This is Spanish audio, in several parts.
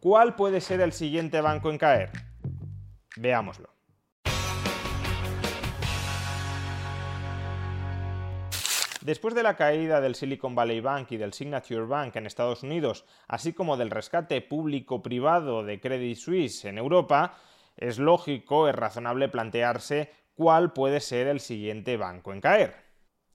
¿Cuál puede ser el siguiente banco en caer? Veámoslo. Después de la caída del Silicon Valley Bank y del Signature Bank en Estados Unidos, así como del rescate público-privado de Credit Suisse en Europa, es lógico, es razonable plantearse cuál puede ser el siguiente banco en caer.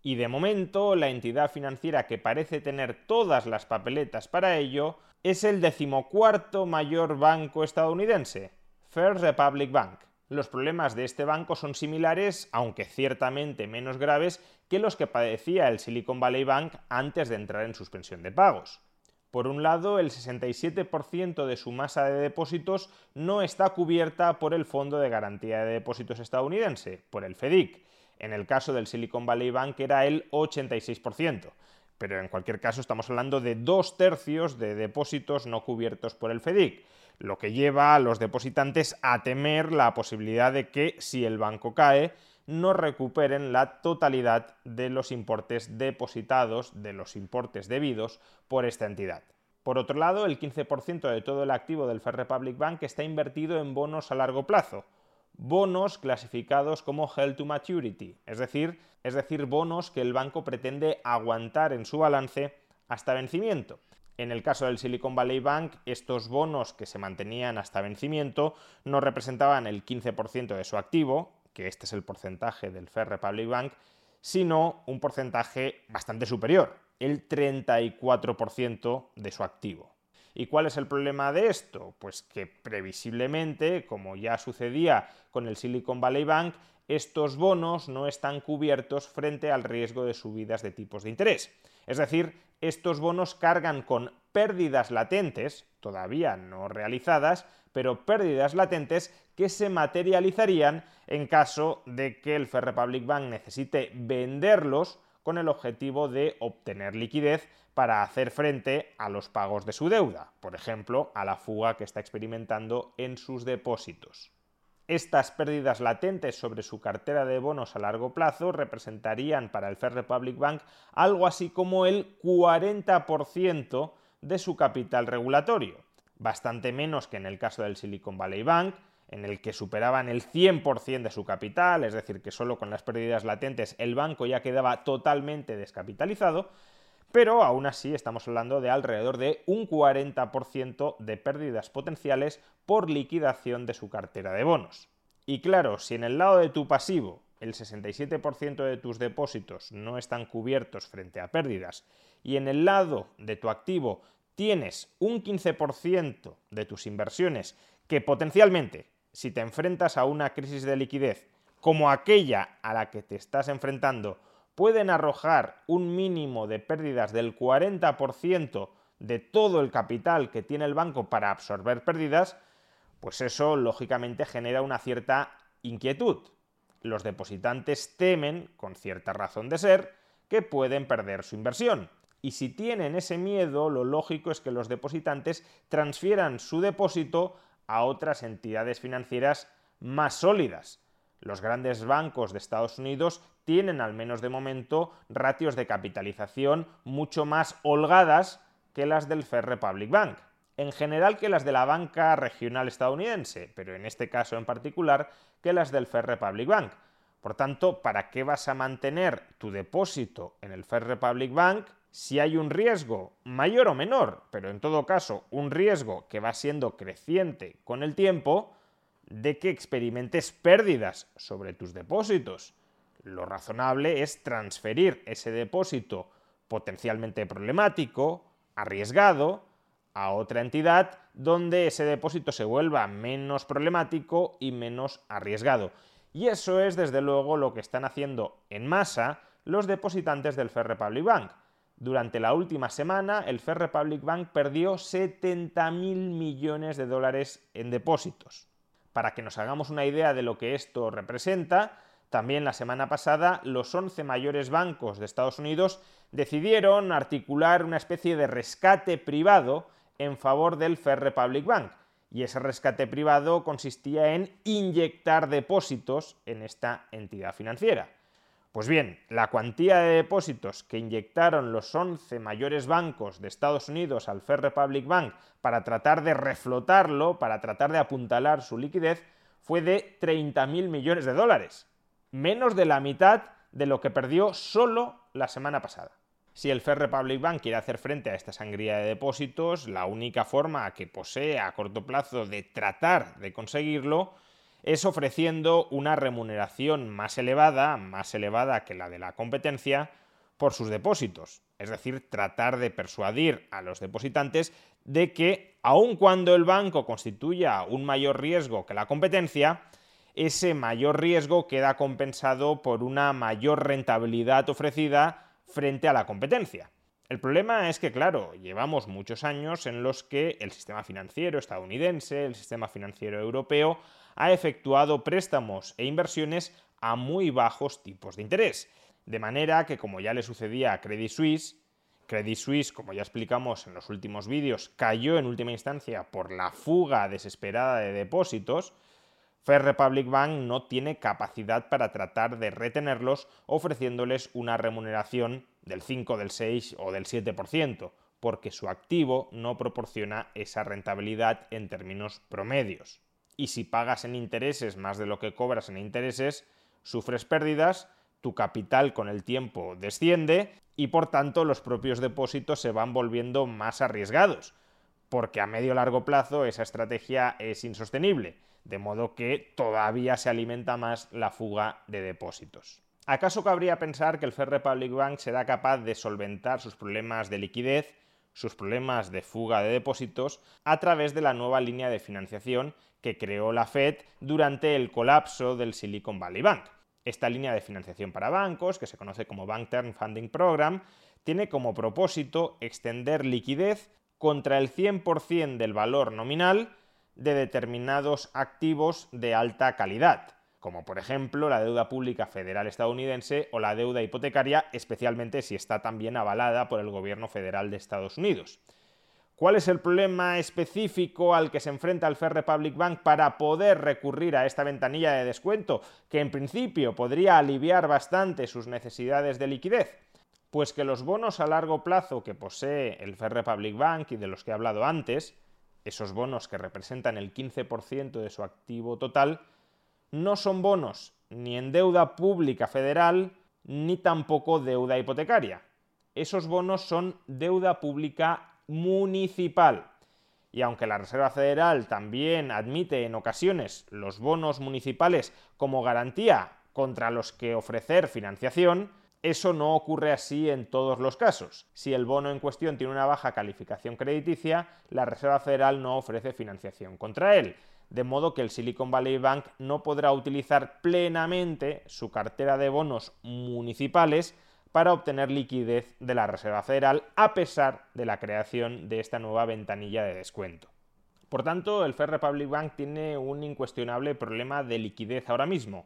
Y de momento, la entidad financiera que parece tener todas las papeletas para ello es el decimocuarto mayor banco estadounidense, First Republic Bank. Los problemas de este banco son similares, aunque ciertamente menos graves, que los que padecía el Silicon Valley Bank antes de entrar en suspensión de pagos. Por un lado, el 67% de su masa de depósitos no está cubierta por el Fondo de Garantía de Depósitos estadounidense, por el FEDIC. En el caso del Silicon Valley Bank era el 86%, pero en cualquier caso estamos hablando de dos tercios de depósitos no cubiertos por el FEDIC lo que lleva a los depositantes a temer la posibilidad de que, si el banco cae, no recuperen la totalidad de los importes depositados, de los importes debidos por esta entidad. Por otro lado, el 15% de todo el activo del First Republic Bank está invertido en bonos a largo plazo, bonos clasificados como held to maturity, es decir, es decir, bonos que el banco pretende aguantar en su balance hasta vencimiento. En el caso del Silicon Valley Bank, estos bonos que se mantenían hasta vencimiento no representaban el 15% de su activo, que este es el porcentaje del Fair Republic Bank, sino un porcentaje bastante superior, el 34% de su activo. ¿Y cuál es el problema de esto? Pues que previsiblemente, como ya sucedía con el Silicon Valley Bank, estos bonos no están cubiertos frente al riesgo de subidas de tipos de interés. Es decir, estos bonos cargan con pérdidas latentes, todavía no realizadas, pero pérdidas latentes que se materializarían en caso de que el Fair Republic Bank necesite venderlos con el objetivo de obtener liquidez para hacer frente a los pagos de su deuda, por ejemplo, a la fuga que está experimentando en sus depósitos. Estas pérdidas latentes sobre su cartera de bonos a largo plazo representarían para el First Republic Bank algo así como el 40% de su capital regulatorio, bastante menos que en el caso del Silicon Valley Bank, en el que superaban el 100% de su capital, es decir, que solo con las pérdidas latentes el banco ya quedaba totalmente descapitalizado, pero aún así estamos hablando de alrededor de un 40% de pérdidas potenciales por liquidación de su cartera de bonos. Y claro, si en el lado de tu pasivo el 67% de tus depósitos no están cubiertos frente a pérdidas y en el lado de tu activo tienes un 15% de tus inversiones que potencialmente, si te enfrentas a una crisis de liquidez como aquella a la que te estás enfrentando, pueden arrojar un mínimo de pérdidas del 40% de todo el capital que tiene el banco para absorber pérdidas, pues eso lógicamente genera una cierta inquietud. Los depositantes temen, con cierta razón de ser, que pueden perder su inversión. Y si tienen ese miedo, lo lógico es que los depositantes transfieran su depósito a otras entidades financieras más sólidas. Los grandes bancos de Estados Unidos tienen, al menos de momento, ratios de capitalización mucho más holgadas que las del Fair Republic Bank. En general que las de la banca regional estadounidense, pero en este caso en particular que las del Fair Republic Bank. Por tanto, ¿para qué vas a mantener tu depósito en el Fair Republic Bank si hay un riesgo mayor o menor, pero en todo caso un riesgo que va siendo creciente con el tiempo, de que experimentes pérdidas sobre tus depósitos? Lo razonable es transferir ese depósito potencialmente problemático, arriesgado, a otra entidad donde ese depósito se vuelva menos problemático y menos arriesgado. Y eso es desde luego lo que están haciendo en masa los depositantes del Fair Republic Bank. Durante la última semana, el First Republic Bank perdió 70.000 millones de dólares en depósitos. Para que nos hagamos una idea de lo que esto representa, también la semana pasada los 11 mayores bancos de Estados Unidos decidieron articular una especie de rescate privado en favor del First Republic Bank. Y ese rescate privado consistía en inyectar depósitos en esta entidad financiera. Pues bien, la cuantía de depósitos que inyectaron los 11 mayores bancos de Estados Unidos al First Republic Bank para tratar de reflotarlo, para tratar de apuntalar su liquidez, fue de 30.000 millones de dólares menos de la mitad de lo que perdió solo la semana pasada. Si el First Republic Bank quiere hacer frente a esta sangría de depósitos, la única forma que posee a corto plazo de tratar de conseguirlo es ofreciendo una remuneración más elevada, más elevada que la de la competencia, por sus depósitos. Es decir, tratar de persuadir a los depositantes de que, aun cuando el banco constituya un mayor riesgo que la competencia, ese mayor riesgo queda compensado por una mayor rentabilidad ofrecida frente a la competencia. El problema es que, claro, llevamos muchos años en los que el sistema financiero estadounidense, el sistema financiero europeo, ha efectuado préstamos e inversiones a muy bajos tipos de interés. De manera que, como ya le sucedía a Credit Suisse, Credit Suisse, como ya explicamos en los últimos vídeos, cayó en última instancia por la fuga desesperada de depósitos, First Republic Bank no tiene capacidad para tratar de retenerlos ofreciéndoles una remuneración del 5, del 6 o del 7%, porque su activo no proporciona esa rentabilidad en términos promedios. Y si pagas en intereses más de lo que cobras en intereses, sufres pérdidas, tu capital con el tiempo desciende y por tanto los propios depósitos se van volviendo más arriesgados, porque a medio largo plazo esa estrategia es insostenible de modo que todavía se alimenta más la fuga de depósitos. ¿Acaso cabría pensar que el First Republic Bank será capaz de solventar sus problemas de liquidez, sus problemas de fuga de depósitos, a través de la nueva línea de financiación que creó la Fed durante el colapso del Silicon Valley Bank? Esta línea de financiación para bancos, que se conoce como Bank Term Funding Program, tiene como propósito extender liquidez contra el 100% del valor nominal de determinados activos de alta calidad, como por ejemplo la deuda pública federal estadounidense o la deuda hipotecaria, especialmente si está también avalada por el gobierno federal de Estados Unidos. ¿Cuál es el problema específico al que se enfrenta el First Republic Bank para poder recurrir a esta ventanilla de descuento, que en principio podría aliviar bastante sus necesidades de liquidez? Pues que los bonos a largo plazo que posee el First Republic Bank y de los que he hablado antes, esos bonos que representan el 15% de su activo total, no son bonos ni en deuda pública federal ni tampoco deuda hipotecaria. Esos bonos son deuda pública municipal. Y aunque la Reserva Federal también admite en ocasiones los bonos municipales como garantía contra los que ofrecer financiación, eso no ocurre así en todos los casos. Si el bono en cuestión tiene una baja calificación crediticia, la Reserva Federal no ofrece financiación contra él, de modo que el Silicon Valley Bank no podrá utilizar plenamente su cartera de bonos municipales para obtener liquidez de la Reserva Federal a pesar de la creación de esta nueva ventanilla de descuento. Por tanto, el First Republic Bank tiene un incuestionable problema de liquidez ahora mismo.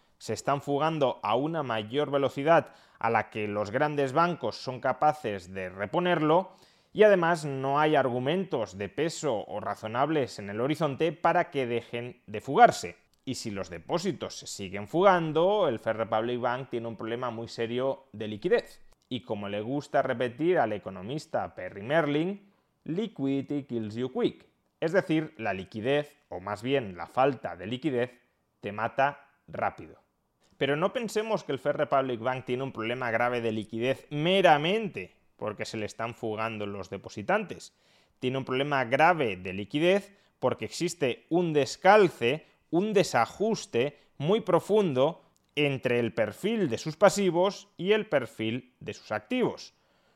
se están fugando a una mayor velocidad a la que los grandes bancos son capaces de reponerlo y además no hay argumentos de peso o razonables en el horizonte para que dejen de fugarse. Y si los depósitos se siguen fugando, el Fair Republic Bank tiene un problema muy serio de liquidez. Y como le gusta repetir al economista Perry Merlin, liquidity kills you quick. Es decir, la liquidez, o más bien la falta de liquidez, te mata rápido. Pero no pensemos que el Fair Republic Bank tiene un problema grave de liquidez meramente porque se le están fugando los depositantes. Tiene un problema grave de liquidez porque existe un descalce, un desajuste muy profundo entre el perfil de sus pasivos y el perfil de sus activos.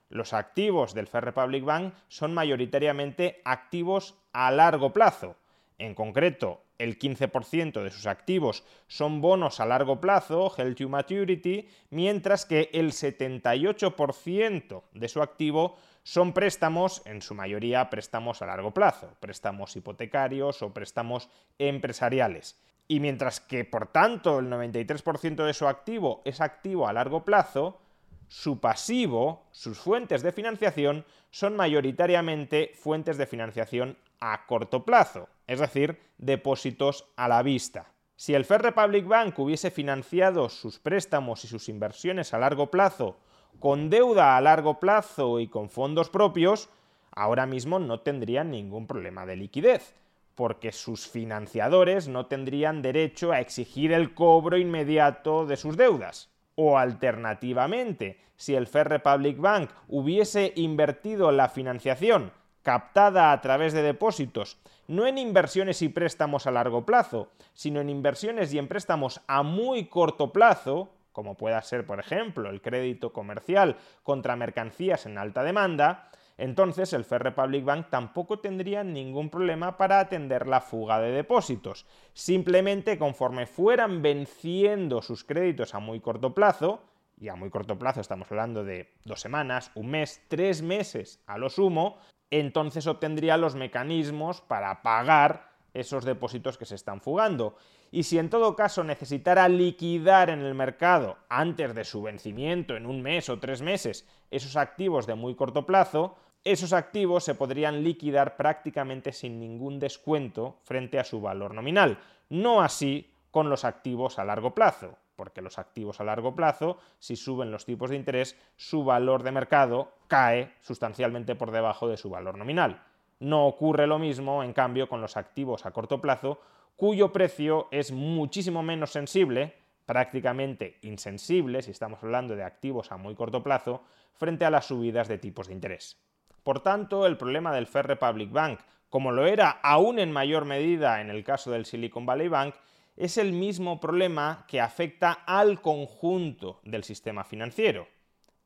Los activos del Fair Republic Bank son mayoritariamente activos a largo plazo. En concreto, el 15% de sus activos son bonos a largo plazo, held to maturity, mientras que el 78% de su activo son préstamos, en su mayoría préstamos a largo plazo, préstamos hipotecarios o préstamos empresariales. Y mientras que, por tanto, el 93% de su activo es activo a largo plazo, su pasivo, sus fuentes de financiación, son mayoritariamente fuentes de financiación a corto plazo, es decir, depósitos a la vista. Si el Fair Republic Bank hubiese financiado sus préstamos y sus inversiones a largo plazo con deuda a largo plazo y con fondos propios, ahora mismo no tendrían ningún problema de liquidez, porque sus financiadores no tendrían derecho a exigir el cobro inmediato de sus deudas. O alternativamente, si el Fair Republic Bank hubiese invertido la financiación captada a través de depósitos, no en inversiones y préstamos a largo plazo, sino en inversiones y en préstamos a muy corto plazo, como pueda ser, por ejemplo, el crédito comercial contra mercancías en alta demanda, entonces el Fair Republic Bank tampoco tendría ningún problema para atender la fuga de depósitos. Simplemente conforme fueran venciendo sus créditos a muy corto plazo, y a muy corto plazo estamos hablando de dos semanas, un mes, tres meses a lo sumo, entonces obtendría los mecanismos para pagar esos depósitos que se están fugando. Y si en todo caso necesitara liquidar en el mercado antes de su vencimiento, en un mes o tres meses, esos activos de muy corto plazo, esos activos se podrían liquidar prácticamente sin ningún descuento frente a su valor nominal. No así con los activos a largo plazo, porque los activos a largo plazo, si suben los tipos de interés, su valor de mercado cae sustancialmente por debajo de su valor nominal. No ocurre lo mismo, en cambio, con los activos a corto plazo, cuyo precio es muchísimo menos sensible, prácticamente insensible, si estamos hablando de activos a muy corto plazo, frente a las subidas de tipos de interés. Por tanto, el problema del Fair Republic Bank, como lo era aún en mayor medida en el caso del Silicon Valley Bank, es el mismo problema que afecta al conjunto del sistema financiero.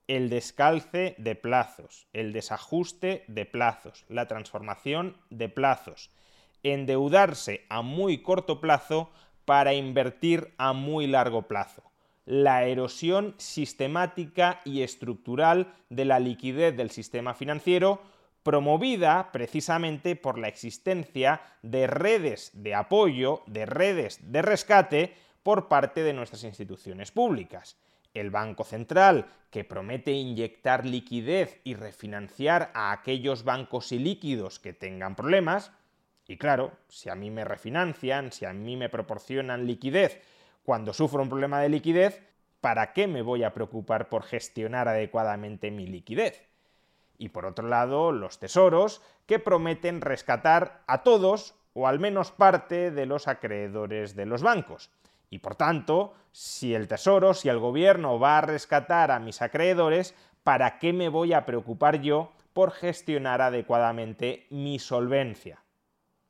El descalce de plazos, el desajuste de plazos, la transformación de plazos, endeudarse a muy corto plazo para invertir a muy largo plazo, la erosión sistemática y estructural de la liquidez del sistema financiero promovida precisamente por la existencia de redes de apoyo, de redes de rescate por parte de nuestras instituciones públicas. El Banco Central, que promete inyectar liquidez y refinanciar a aquellos bancos ilíquidos que tengan problemas, y claro, si a mí me refinancian, si a mí me proporcionan liquidez cuando sufro un problema de liquidez, ¿para qué me voy a preocupar por gestionar adecuadamente mi liquidez? Y por otro lado los tesoros, que prometen rescatar a todos o al menos parte de los acreedores de los bancos. Y por tanto, si el tesoro, si el gobierno va a rescatar a mis acreedores, ¿para qué me voy a preocupar yo por gestionar adecuadamente mi solvencia?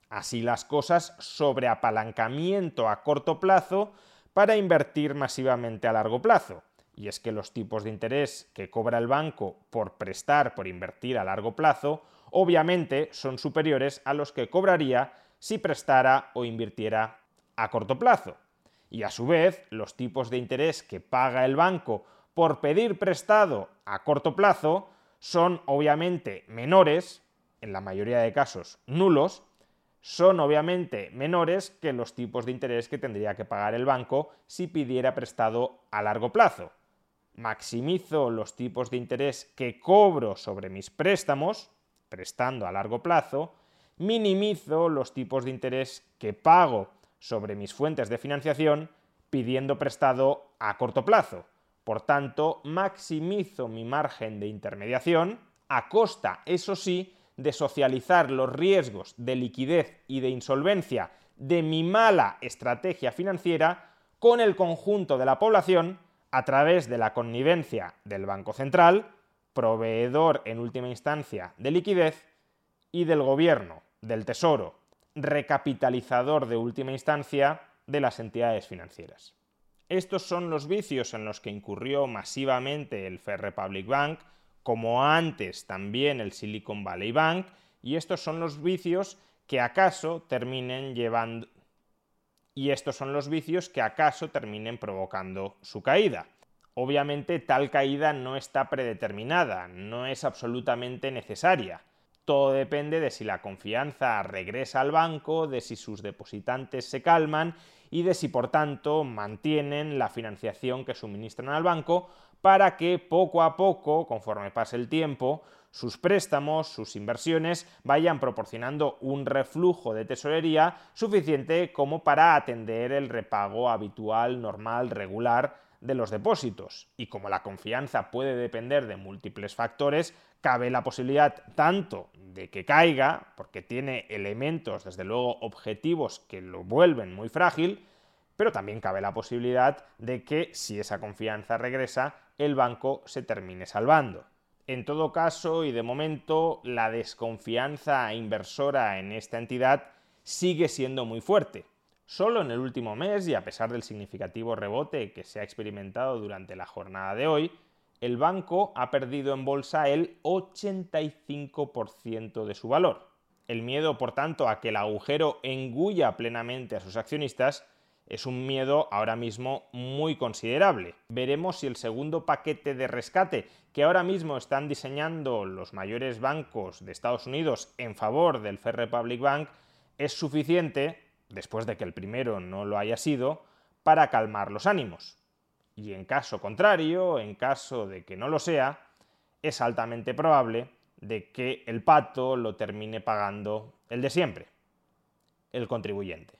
Así las cosas sobre apalancamiento a corto plazo para invertir masivamente a largo plazo y es que los tipos de interés que cobra el banco por prestar, por invertir a largo plazo, obviamente son superiores a los que cobraría si prestara o invirtiera a corto plazo. Y a su vez, los tipos de interés que paga el banco por pedir prestado a corto plazo son obviamente menores, en la mayoría de casos nulos, son obviamente menores que los tipos de interés que tendría que pagar el banco si pidiera prestado a largo plazo. Maximizo los tipos de interés que cobro sobre mis préstamos, prestando a largo plazo, minimizo los tipos de interés que pago sobre mis fuentes de financiación pidiendo prestado a corto plazo. Por tanto, maximizo mi margen de intermediación a costa, eso sí, de socializar los riesgos de liquidez y de insolvencia de mi mala estrategia financiera con el conjunto de la población a través de la connivencia del Banco Central, proveedor en última instancia de liquidez, y del Gobierno, del Tesoro, recapitalizador de última instancia de las entidades financieras. Estos son los vicios en los que incurrió masivamente el Fair Republic Bank, como antes también el Silicon Valley Bank, y estos son los vicios que acaso terminen llevando y estos son los vicios que acaso terminen provocando su caída. Obviamente tal caída no está predeterminada, no es absolutamente necesaria. Todo depende de si la confianza regresa al banco, de si sus depositantes se calman y de si por tanto mantienen la financiación que suministran al banco para que poco a poco, conforme pase el tiempo, sus préstamos, sus inversiones vayan proporcionando un reflujo de tesorería suficiente como para atender el repago habitual, normal, regular de los depósitos. Y como la confianza puede depender de múltiples factores, cabe la posibilidad tanto de que caiga, porque tiene elementos, desde luego, objetivos que lo vuelven muy frágil, pero también cabe la posibilidad de que si esa confianza regresa, el banco se termine salvando. En todo caso, y de momento, la desconfianza inversora en esta entidad sigue siendo muy fuerte. Solo en el último mes, y a pesar del significativo rebote que se ha experimentado durante la jornada de hoy, el banco ha perdido en bolsa el 85% de su valor. El miedo, por tanto, a que el agujero engulla plenamente a sus accionistas es un miedo ahora mismo muy considerable. Veremos si el segundo paquete de rescate que ahora mismo están diseñando los mayores bancos de Estados Unidos en favor del Fair Republic Bank es suficiente, después de que el primero no lo haya sido, para calmar los ánimos. Y en caso contrario, en caso de que no lo sea, es altamente probable de que el pato lo termine pagando el de siempre, el contribuyente.